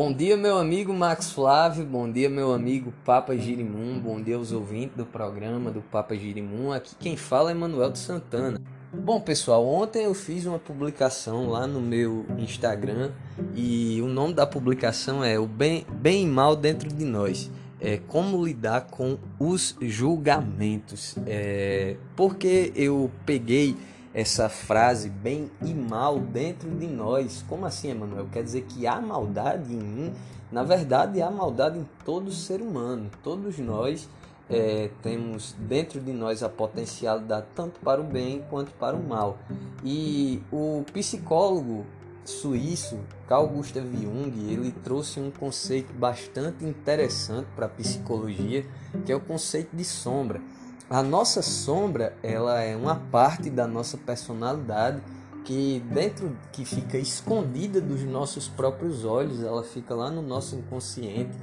Bom dia, meu amigo Max Flávio, bom dia, meu amigo Papa Girimum, bom dia aos ouvintes do programa do Papa Girimum. Aqui quem fala é Manuel de Santana. Bom, pessoal, ontem eu fiz uma publicação lá no meu Instagram e o nome da publicação é O Bem, bem e Mal Dentro de Nós. É como lidar com os julgamentos. É, porque eu peguei essa frase bem e mal dentro de nós. Como assim, Emanuel? Quer dizer que há maldade em mim? Na verdade, há maldade em todo ser humano. Todos nós é, temos dentro de nós a potencialidade tanto para o bem quanto para o mal. E o psicólogo suíço Carl Gustav Jung ele trouxe um conceito bastante interessante para a psicologia, que é o conceito de sombra. A nossa sombra, ela é uma parte da nossa personalidade que dentro que fica escondida dos nossos próprios olhos, ela fica lá no nosso inconsciente,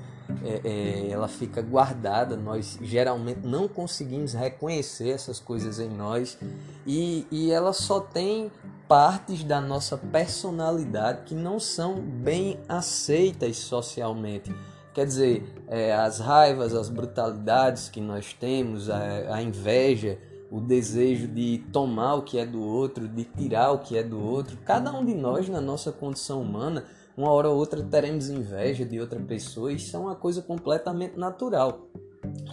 é, é, ela fica guardada. Nós geralmente não conseguimos reconhecer essas coisas em nós e, e ela só tem partes da nossa personalidade que não são bem aceitas socialmente. Quer dizer, é, as raivas, as brutalidades que nós temos, a, a inveja, o desejo de tomar o que é do outro, de tirar o que é do outro. Cada um de nós, na nossa condição humana, uma hora ou outra teremos inveja de outra pessoa, isso é uma coisa completamente natural.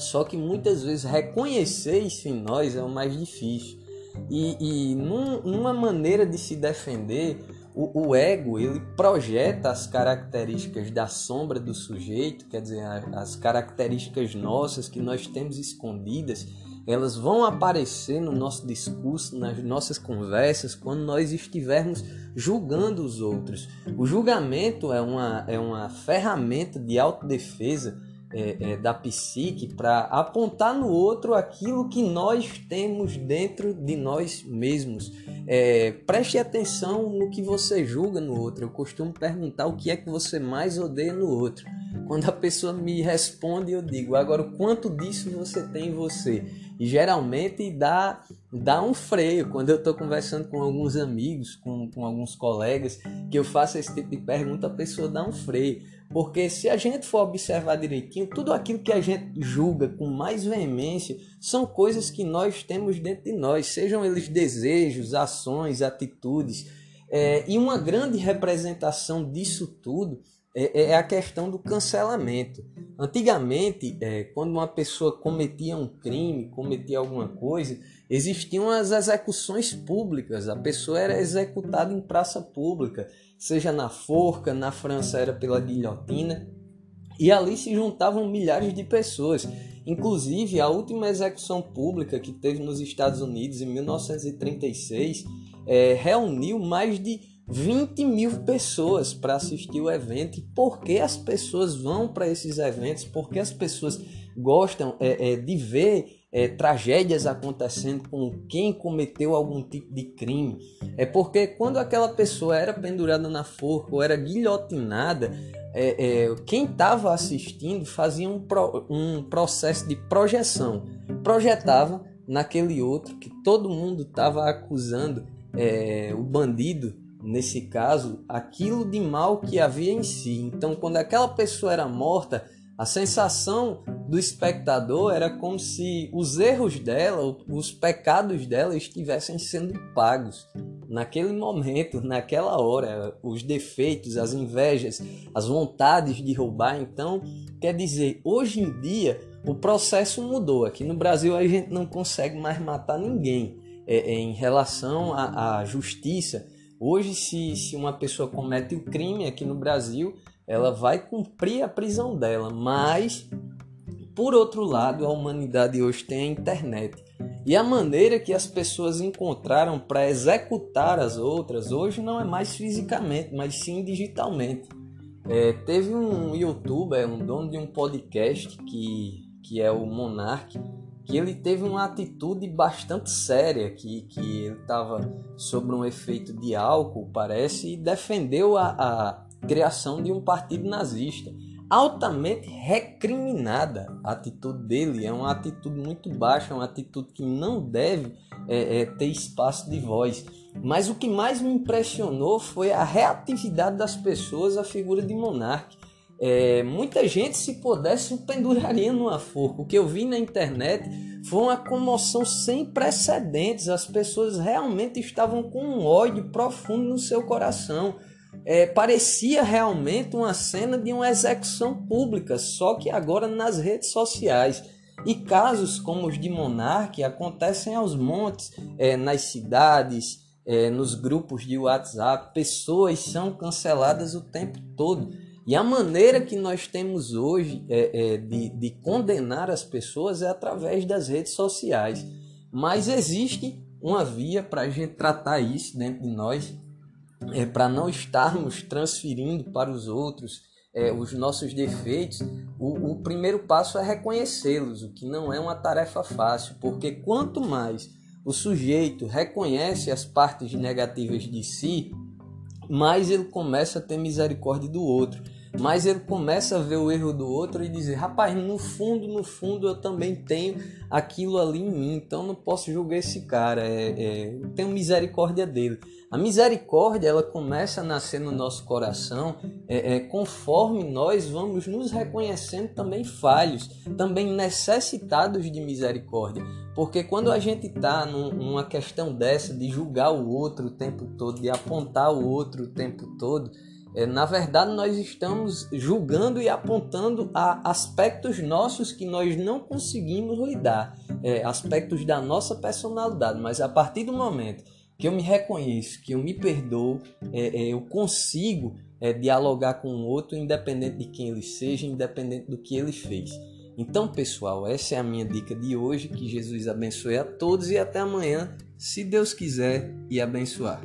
Só que muitas vezes reconhecer isso em nós é o mais difícil. E, e num, numa maneira de se defender, o, o, ego ele projeta as características da sombra do sujeito, quer dizer, as características nossas que nós temos escondidas, elas vão aparecer no nosso discurso, nas nossas conversas, quando nós estivermos julgando os outros. O julgamento é uma, é uma ferramenta de autodefesa é, é, da psique para apontar no outro aquilo que nós temos dentro de nós mesmos. É, preste atenção no que você julga no outro. Eu costumo perguntar o que é que você mais odeia no outro. Quando a pessoa me responde, eu digo: agora, quanto disso você tem em você? E geralmente dá, dá um freio quando eu estou conversando com alguns amigos, com, com alguns colegas, que eu faço esse tipo de pergunta, a pessoa dá um freio. Porque se a gente for observar direitinho, tudo aquilo que a gente julga com mais veemência são coisas que nós temos dentro de nós, sejam eles desejos, ações, atitudes. É, e uma grande representação disso tudo é, é a questão do cancelamento. Antigamente, é, quando uma pessoa cometia um crime, cometia alguma coisa, existiam as execuções públicas, a pessoa era executada em praça pública, seja na forca, na França era pela guilhotina, e ali se juntavam milhares de pessoas. Inclusive, a última execução pública que teve nos Estados Unidos em 1936 é, reuniu mais de 20 mil pessoas para assistir o evento. E por que as pessoas vão para esses eventos? Porque as pessoas gostam é, é, de ver é, tragédias acontecendo com quem cometeu algum tipo de crime. É porque quando aquela pessoa era pendurada na forca ou era guilhotinada, é, é, quem estava assistindo fazia um, pro, um processo de projeção. Projetava naquele outro que todo mundo estava acusando é, o bandido nesse caso, aquilo de mal que havia em si. Então, quando aquela pessoa era morta, a sensação do espectador era como se os erros dela, os pecados dela estivessem sendo pagos naquele momento, naquela hora, os defeitos, as invejas, as vontades de roubar. Então, quer dizer, hoje em dia o processo mudou. Aqui no Brasil a gente não consegue mais matar ninguém é, é, em relação à, à justiça Hoje, se, se uma pessoa comete o um crime aqui no Brasil, ela vai cumprir a prisão dela, mas por outro lado, a humanidade hoje tem a internet. E a maneira que as pessoas encontraram para executar as outras hoje não é mais fisicamente, mas sim digitalmente. É, teve um youtuber, um dono de um podcast que, que é o Monark, que ele teve uma atitude bastante séria, que, que ele estava sob um efeito de álcool, parece, e defendeu a, a criação de um partido nazista. Altamente recriminada a atitude dele, é uma atitude muito baixa, é uma atitude que não deve é, é, ter espaço de voz. Mas o que mais me impressionou foi a reatividade das pessoas à figura de Monarque É, muita gente, se pudesse, penduraria numa forca. O que eu vi na internet foi uma comoção sem precedentes. As pessoas realmente estavam com um ódio profundo no seu coração. É, parecia realmente uma cena de uma execução pública, só que agora nas redes sociais. E casos como os de Monarque acontecem aos montes, é, nas cidades, é, nos grupos de WhatsApp. Pessoas são canceladas o tempo todo. E a maneira que nós temos hoje é, é, de, de condenar as pessoas é através das redes sociais. Mas existe uma via para a gente tratar isso dentro de nós, é, para não estarmos transferindo para os outros é, os nossos defeitos. O, o primeiro passo é reconhecê-los, o que não é uma tarefa fácil, porque quanto mais o sujeito reconhece as partes negativas de si, mais ele começa a ter misericórdia do outro. Mais ele começa a ver o erro do outro e dizer: rapaz, no fundo, no fundo eu também tenho aquilo ali em mim, então não posso julgar esse cara, é, é, tenho misericórdia dele. A misericórdia ela começa a nascer no nosso coração é, é, conforme nós vamos nos reconhecendo também falhos, também necessitados de misericórdia. Porque quando a gente está num, numa questão dessa de julgar o outro o tempo todo, de apontar o outro o tempo todo, na verdade nós estamos julgando e apontando a aspectos nossos que nós não conseguimos lidar, é, aspectos da nossa personalidade. Mas a partir do momento que eu me reconheço, que eu me perdoo, é, é, eu consigo é, dialogar com o outro, independente de quem ele seja, independente do que ele fez. Então, pessoal, essa é a minha dica de hoje. Que Jesus abençoe a todos e até amanhã, se Deus quiser e abençoar.